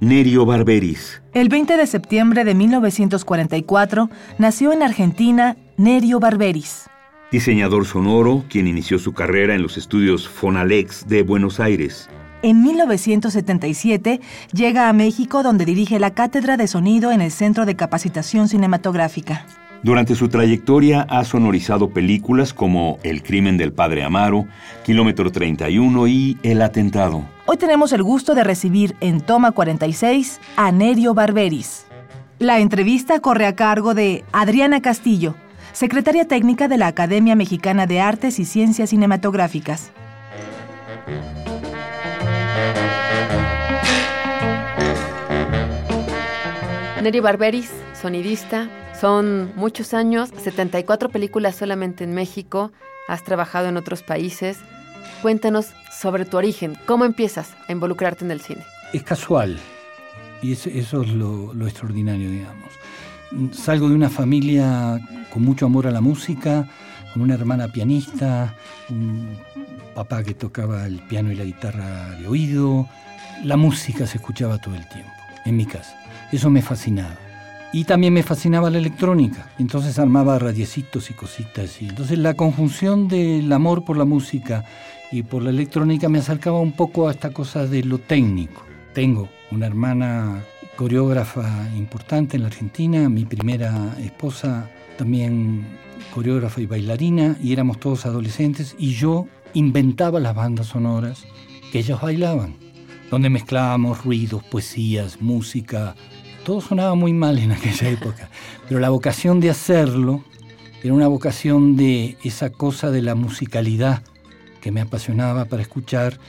Nerio Barberis. El 20 de septiembre de 1944 nació en Argentina Nerio Barberis. Diseñador sonoro, quien inició su carrera en los estudios Fonalex de Buenos Aires. En 1977 llega a México donde dirige la Cátedra de Sonido en el Centro de Capacitación Cinematográfica. Durante su trayectoria ha sonorizado películas como El crimen del padre Amaro, Kilómetro 31 y El atentado. Hoy tenemos el gusto de recibir en Toma 46 a Nerio Barberis. La entrevista corre a cargo de Adriana Castillo, secretaria técnica de la Academia Mexicana de Artes y Ciencias Cinematográficas. Nerio Barberis, sonidista, son muchos años, 74 películas solamente en México, has trabajado en otros países. Cuéntanos sobre tu origen, ¿cómo empiezas a involucrarte en el cine? Es casual, y eso, es lo, lo extraordinario, digamos. Salgo de una familia con mucho amor a la música, con una hermana pianista, un papá que tocaba el piano y la guitarra de oído. La música se escuchaba todo el tiempo, en mi casa. Eso me fascinaba. Y también me fascinaba la electrónica, entonces armaba radiecitos y cositas. Y entonces la conjunción del amor por la música y por la electrónica me acercaba un poco a esta cosa de lo técnico. Tengo una hermana coreógrafa importante en la Argentina, mi primera esposa también coreógrafa y bailarina, y éramos todos adolescentes, y yo inventaba las bandas sonoras que ellos bailaban, donde mezclábamos ruidos, poesías, música, todo sonaba muy mal en aquella época, pero la vocación de hacerlo era una vocación de esa cosa de la musicalidad que me apasionaba para escuchar,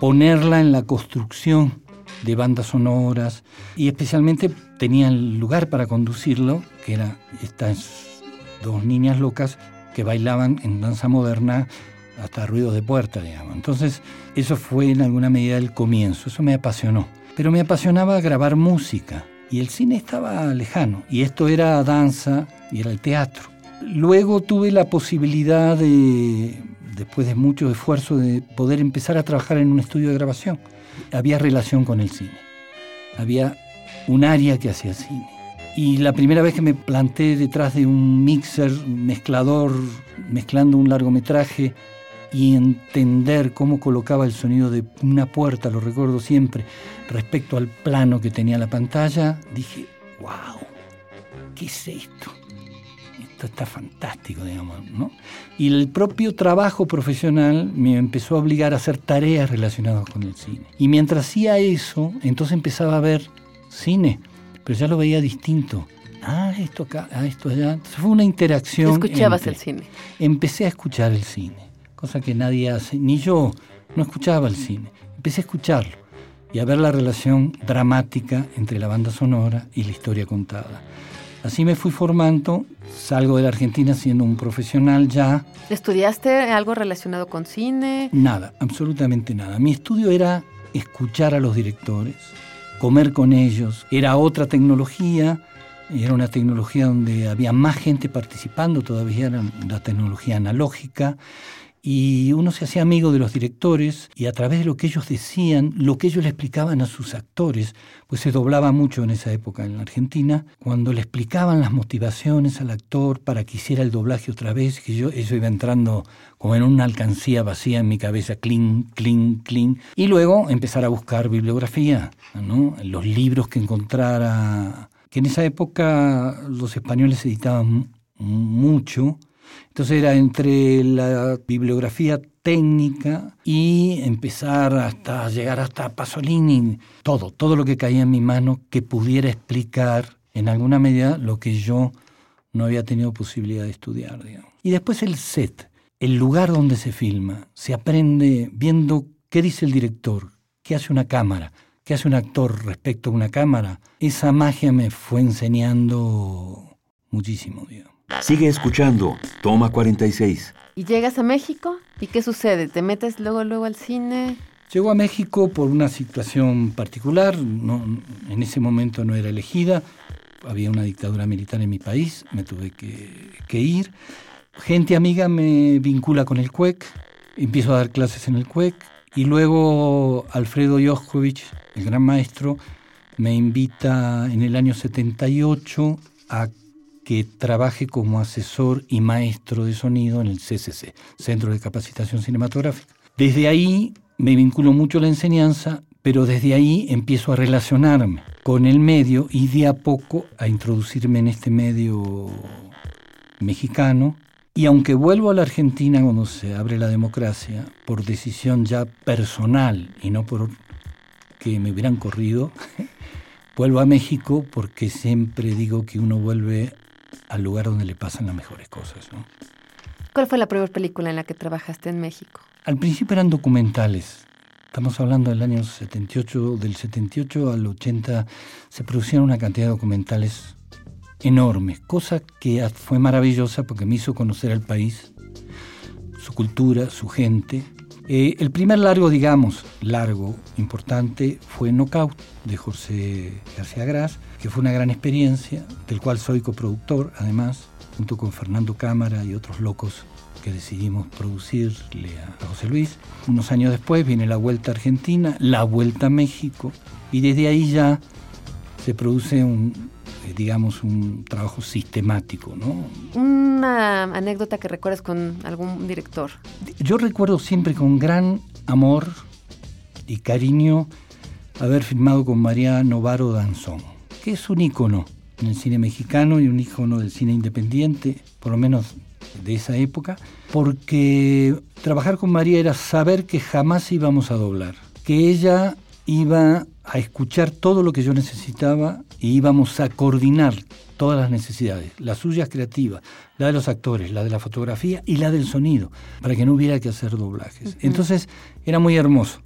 ponerla en la construcción de bandas sonoras y especialmente tenía el lugar para conducirlo, que eran estas dos niñas locas que bailaban en danza moderna hasta ruidos de puerta, digamos. Entonces, eso fue en alguna medida el comienzo, eso me apasionó. Pero me apasionaba grabar música y el cine estaba lejano, y esto era danza y era el teatro. Luego tuve la posibilidad de, después de mucho esfuerzo, de poder empezar a trabajar en un estudio de grabación. Había relación con el cine, había un área que hacía cine. Y la primera vez que me planté detrás de un mixer, mezclador, mezclando un largometraje, y entender cómo colocaba el sonido de una puerta, lo recuerdo siempre, respecto al plano que tenía la pantalla, dije, wow, ¿qué es esto? Esto está fantástico, digamos, ¿no? Y el propio trabajo profesional me empezó a obligar a hacer tareas relacionadas con el cine. Y mientras hacía eso, entonces empezaba a ver cine, pero ya lo veía distinto. Ah, esto acá, ah, esto allá. Entonces fue una interacción. ¿Escuchabas el cine? Empecé a escuchar el cine cosa que nadie hace, ni yo, no escuchaba el cine. Empecé a escucharlo y a ver la relación dramática entre la banda sonora y la historia contada. Así me fui formando, salgo de la Argentina siendo un profesional ya. ¿Estudiaste algo relacionado con cine? Nada, absolutamente nada. Mi estudio era escuchar a los directores, comer con ellos. Era otra tecnología, era una tecnología donde había más gente participando, todavía era la tecnología analógica y uno se hacía amigo de los directores y a través de lo que ellos decían, lo que ellos le explicaban a sus actores, pues se doblaba mucho en esa época en la Argentina, cuando le explicaban las motivaciones al actor para que hiciera el doblaje otra vez, que yo eso iba entrando como en una alcancía vacía en mi cabeza, clink, clink, clink, y luego empezar a buscar bibliografía, ¿no? los libros que encontrara, que en esa época los españoles editaban mucho, Entonces era entre la bibliografía técnica y empezar hasta llegar hasta Pasolini, todo, todo lo que caía en mi mano que pudiera explicar en alguna medida lo que yo no había tenido posibilidad de estudiar. Y después el set, el lugar donde se filma, se aprende viendo qué dice el director, qué hace una cámara, qué hace un actor respecto a una cámara. Esa magia me fue enseñando muchísimo, digamos. Sigue escuchando, toma 46. ¿Y llegas a México? ¿Y qué sucede? ¿Te metes luego, luego al cine? Llego a México por una situación particular, no, en ese momento no era elegida, había una dictadura militar en mi país, me tuve que, que ir. Gente amiga me vincula con el CUEC, empiezo a dar clases en el CUEC y luego Alfredo Joskovich, el gran maestro, me invita en el año 78 a que trabaje como asesor y maestro de sonido en el CCC, Centro de Capacitación Cinematográfica. Desde ahí me vinculo mucho a la enseñanza, pero desde ahí empiezo a relacionarme con el medio y de a poco a introducirme en este medio mexicano. Y aunque vuelvo a la Argentina cuando se abre la democracia, por decisión ya personal y no por que me hubieran corrido, vuelvo a México porque siempre digo que uno vuelve al lugar donde le pasan las mejores cosas. ¿no? ¿Cuál fue la primera película en la que trabajaste en México? Al principio eran documentales. Estamos hablando del año 78, del 78 al 80 se producían una cantidad de documentales enormes, cosa que fue maravillosa porque me hizo conocer al país, su cultura, su gente. Eh, el primer largo, digamos, largo, importante, fue Knockout de José García Gras, que fue una gran experiencia, del cual soy coproductor, además, junto con Fernando Cámara y otros locos que decidimos producirle a José Luis. Unos años después viene la Vuelta a Argentina, la Vuelta a México, y desde ahí ya se produce un, eh, digamos, un trabajo sistemático. ¿no? Una anécdota que recuerdes con algún director. Yo recuerdo siempre con gran amor y cariño haber filmado con María Novaro Danzón, que es un ícono en el cine mexicano y un ícono del cine independiente, por lo menos de esa época, porque trabajar con María era saber que jamás íbamos a doblar, que ella iba a escuchar todo lo que yo necesitaba y íbamos a coordinar todas las necesidades, las suyas creativas, la de los actores, la de la fotografía y la del sonido, para que no hubiera que hacer doblajes. Entonces era muy hermoso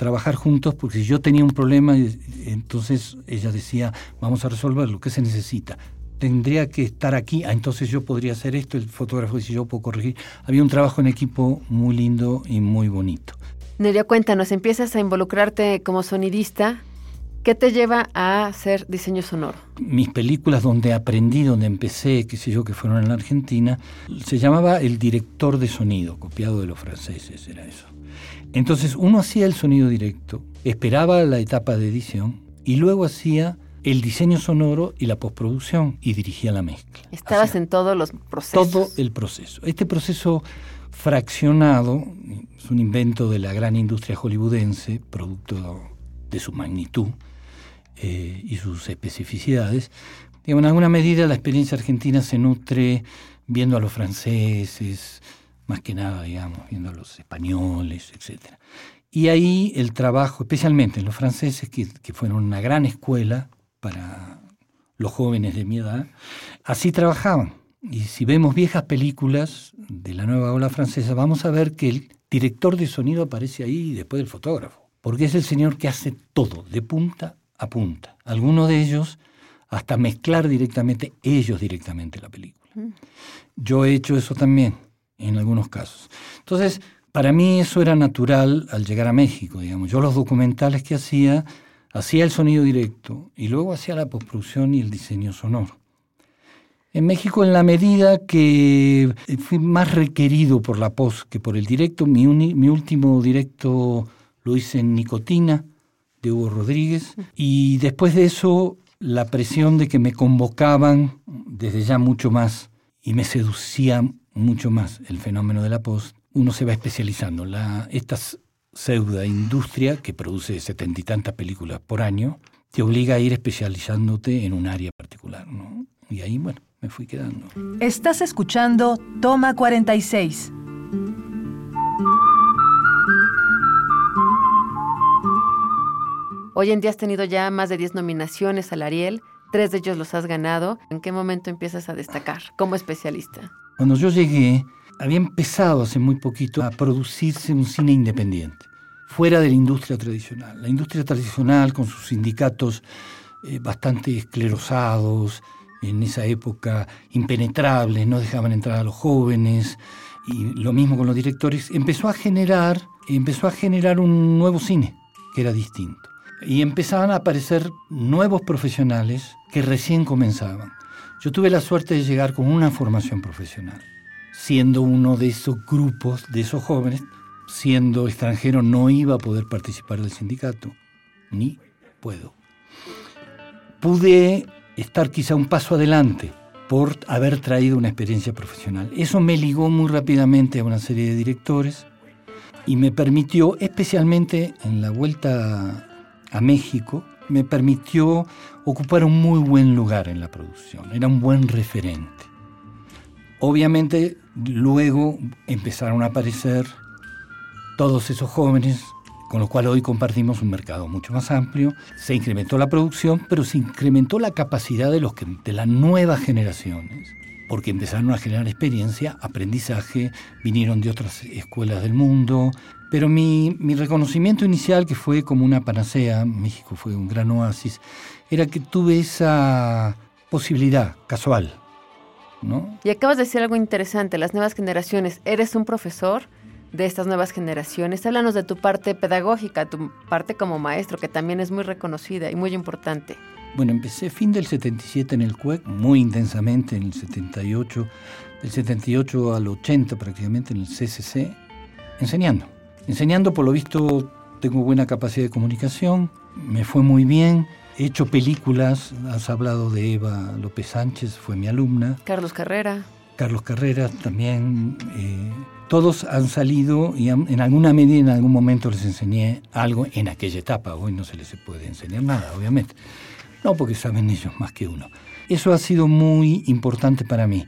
trabajar juntos porque si yo tenía un problema, entonces ella decía, vamos a resolver lo que se necesita tendría que estar aquí, ah, entonces yo podría hacer esto, el fotógrafo dice yo puedo corregir. Había un trabajo en equipo muy lindo y muy bonito. Nerio, cuéntanos, empiezas a involucrarte como sonidista. ¿Qué te lleva a hacer diseño sonoro? Mis películas donde aprendí, donde empecé, qué sé yo, que fueron en la Argentina, se llamaba El director de sonido, copiado de los franceses, era eso. Entonces uno hacía el sonido directo, esperaba la etapa de edición y luego hacía el diseño sonoro y la postproducción y dirigía la mezcla. Estabas en todos los procesos. Todo el proceso. Este proceso fraccionado es un invento de la gran industria hollywoodense, producto de su magnitud y sus especificidades. en alguna medida la experiencia argentina se nutre viendo a los franceses, más que nada, digamos, viendo a los españoles, etc. Y ahí el trabajo, especialmente en los franceses, que, que fueron una gran escuela para los jóvenes de mi edad, así trabajaban. Y si vemos viejas películas de la nueva ola francesa, vamos a ver que el director de sonido aparece ahí después del fotógrafo, porque es el señor que hace todo, de punta a punta. Algunos de ellos hasta mezclar directamente, ellos directamente la película. Mm. Yo he hecho eso también, en algunos casos. Entonces, para mí eso era natural al llegar a México, digamos. Yo los documentales que hacía hacía el sonido directo y luego hacía la postproducción y el diseño sonoro. En México, en la medida que fui más requerido por la post que por el directo, mi, mi último directo lo hice en Nicotina, de Hugo Rodríguez, y después de eso la presión de que me convocaban desde ya mucho más y me seducía mucho más el fenómeno de la post, uno se va especializando. La, estas pseudo industria que produce setenta y tantas películas por año, te obliga a ir especializándote en un área particular. ¿no? Y ahí, bueno, me fui quedando. Estás escuchando Toma 46. Hoy en día has tenido ya más de 10 nominaciones al Ariel, tres de ellos los has ganado. ¿En qué momento empiezas a destacar como especialista? Cuando yo llegué, había empezado hace muy poquito a producirse un cine independiente, fuera de la industria tradicional. La industria tradicional, con sus sindicatos eh, bastante esclerosados, en esa época impenetrables, no dejaban entrar a los jóvenes, y lo mismo con los directores, empezó a generar, empezó a generar un nuevo cine que era distinto. Y empezaban a aparecer nuevos profesionales que recién comenzaban. Yo tuve la suerte de llegar con una formación profesional, siendo uno de esos grupos, de esos jóvenes, siendo extranjero no iba a poder participar del sindicato, ni puedo. Pude estar quizá un paso adelante por haber traído una experiencia profesional. Eso me ligó muy rápidamente a una serie de directores y me permitió, especialmente en la vuelta a México, me permitió ocupar un muy buen lugar en la producción, era un buen referente. Obviamente luego empezaron a aparecer todos esos jóvenes con los cuales hoy compartimos un mercado mucho más amplio. Se incrementó la producción, pero se incrementó la capacidad de, los de las nuevas generaciones, porque empezaron a generar experiencia, aprendizaje, vinieron de otras escuelas del mundo, pero mi, reconocimiento inicial, que fue como una panacea, México fue un gran oasis, era que tuve esa posibilidad casual. ¿no? Y acabas de decir algo interesante, las nuevas generaciones. ¿Eres un profesor de estas nuevas generaciones? Háblanos de tu parte pedagógica, tu parte como maestro, que también es muy reconocida y muy importante. Bueno, empecé fin del 77 en el CUEC, muy intensamente en el 78, del 78 al 80 prácticamente en el CCC, enseñando Enseñando, por lo visto, tengo buena capacidad de comunicación, me fue muy bien. He hecho películas, has hablado de Eva López Sánchez, fue mi alumna. Carlos Carrera. Carlos Carrera también. Eh, todos han salido y en alguna medida, en algún momento les enseñé algo en aquella etapa. Hoy no se les puede enseñar nada, obviamente. No, porque saben ellos más que uno. Eso ha sido muy importante para mí.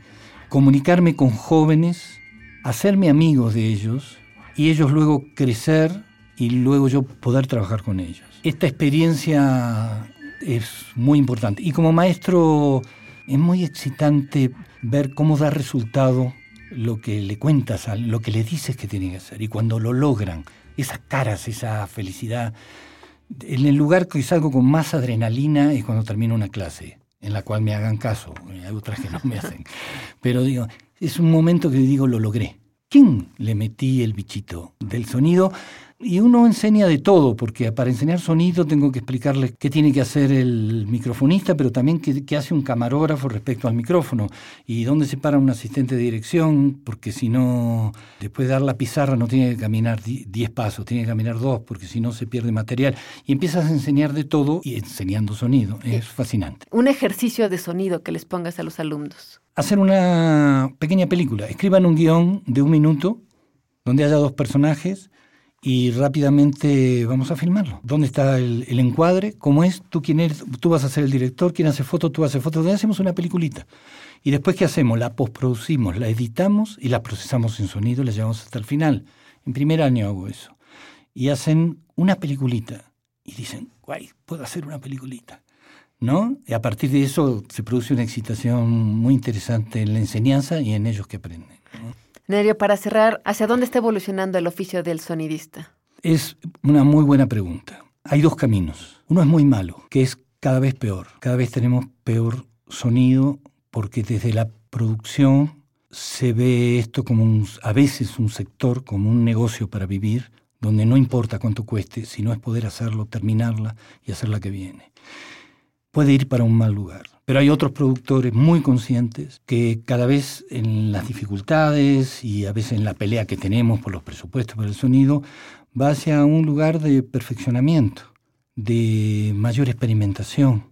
Comunicarme con jóvenes, hacerme amigos de ellos y ellos luego crecer y luego yo poder trabajar con ellos. Esta experiencia es muy importante. Y como maestro es muy excitante ver cómo da resultado lo que le cuentas, lo que le dices que tiene que hacer. Y cuando lo logran, esas caras, esa felicidad. En el lugar que salgo con más adrenalina es cuando termino una clase, en la cual me hagan caso. Hay otras que no me hacen. Pero digo, es un momento que digo, lo logré. ¿Quién le metí el bichito del sonido? Y uno enseña de todo, porque para enseñar sonido tengo que explicarle qué tiene que hacer el microfonista, pero también qué, hace un camarógrafo respecto al micrófono y dónde se para un asistente de dirección, porque si no, después de dar la pizarra no tiene que caminar 10 pasos, tiene que caminar dos, porque si no se pierde material. Y empiezas a enseñar de todo y enseñando sonido. Es fascinante. Un ejercicio de sonido que les pongas a los alumnos. Hacer una pequeña película. Escriban un guion de un minuto donde haya dos personajes y rápidamente vamos a filmarlo. ¿Dónde está el, encuadre? ¿Cómo es? ¿Tú quién eres? Tú vas a ser el director, ¿quién hace fotos? Tú haces fotos. Hacemos una peliculita. Y después, ¿qué hacemos? La postproducimos, la editamos y la procesamos en sonido y la llevamos hasta el final. En primer año hago eso. Y hacen una peliculita. Y dicen, guay, puedo hacer una peliculita. ¿No? Y a partir de eso se produce una excitación muy interesante en la enseñanza y en ellos que aprenden. Para cerrar, ¿hacia dónde está evolucionando el oficio del sonidista? Es una muy buena pregunta. Hay dos caminos. Uno es muy malo, que es cada vez peor. Cada vez tenemos peor sonido porque desde la producción se ve esto como un, a veces un sector, como un negocio para vivir, donde no importa cuánto cueste, sino es poder hacerlo, terminarla y hacer la que viene. Puede ir para un mal lugar. Pero hay otros productores muy conscientes que cada vez en las dificultades y a veces en la pelea que tenemos por los presupuestos para el sonido, va hacia un lugar de perfeccionamiento, de mayor experimentación,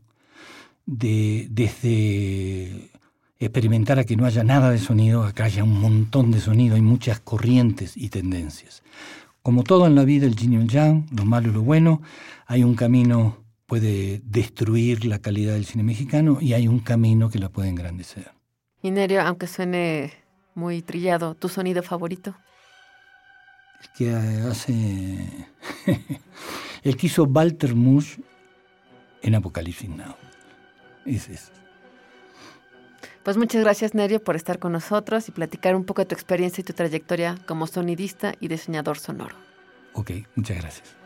de, desde experimentar a que no haya nada de sonido, acá haya un montón de sonido, hay muchas corrientes y tendencias. Como todo en la vida, el yin y el yang, lo malo y lo bueno, hay un camino puede destruir la calidad del cine mexicano y hay un camino que la puede engrandecer. Y Nerio, aunque suene muy trillado, ¿tu sonido favorito? El que hace... el que hizo Walter Mush en Apocalipsis Now. Es. Pues muchas gracias, Nerio, por estar con nosotros y platicar un poco de tu experiencia y tu trayectoria como sonidista y diseñador sonoro. Ok, muchas gracias.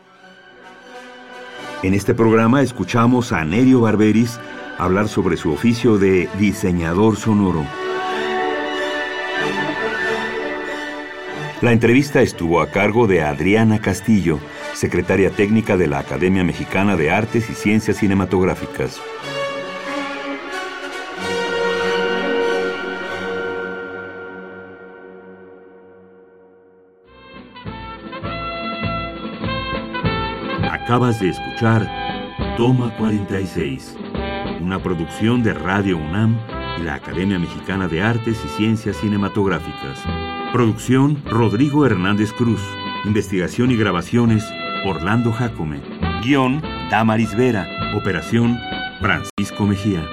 En este programa escuchamos a Nerio Barberis hablar sobre su oficio de diseñador sonoro. La entrevista estuvo a cargo de Adriana Castillo, secretaria técnica de la Academia Mexicana de Artes y Ciencias Cinematográficas. Acabas de escuchar Toma 46, una producción de Radio UNAM y la Academia Mexicana de Artes y Ciencias Cinematográficas. Producción Rodrigo Hernández Cruz. Investigación y grabaciones Orlando Jacome. Guión Damaris Vera. Operación Francisco Mejía.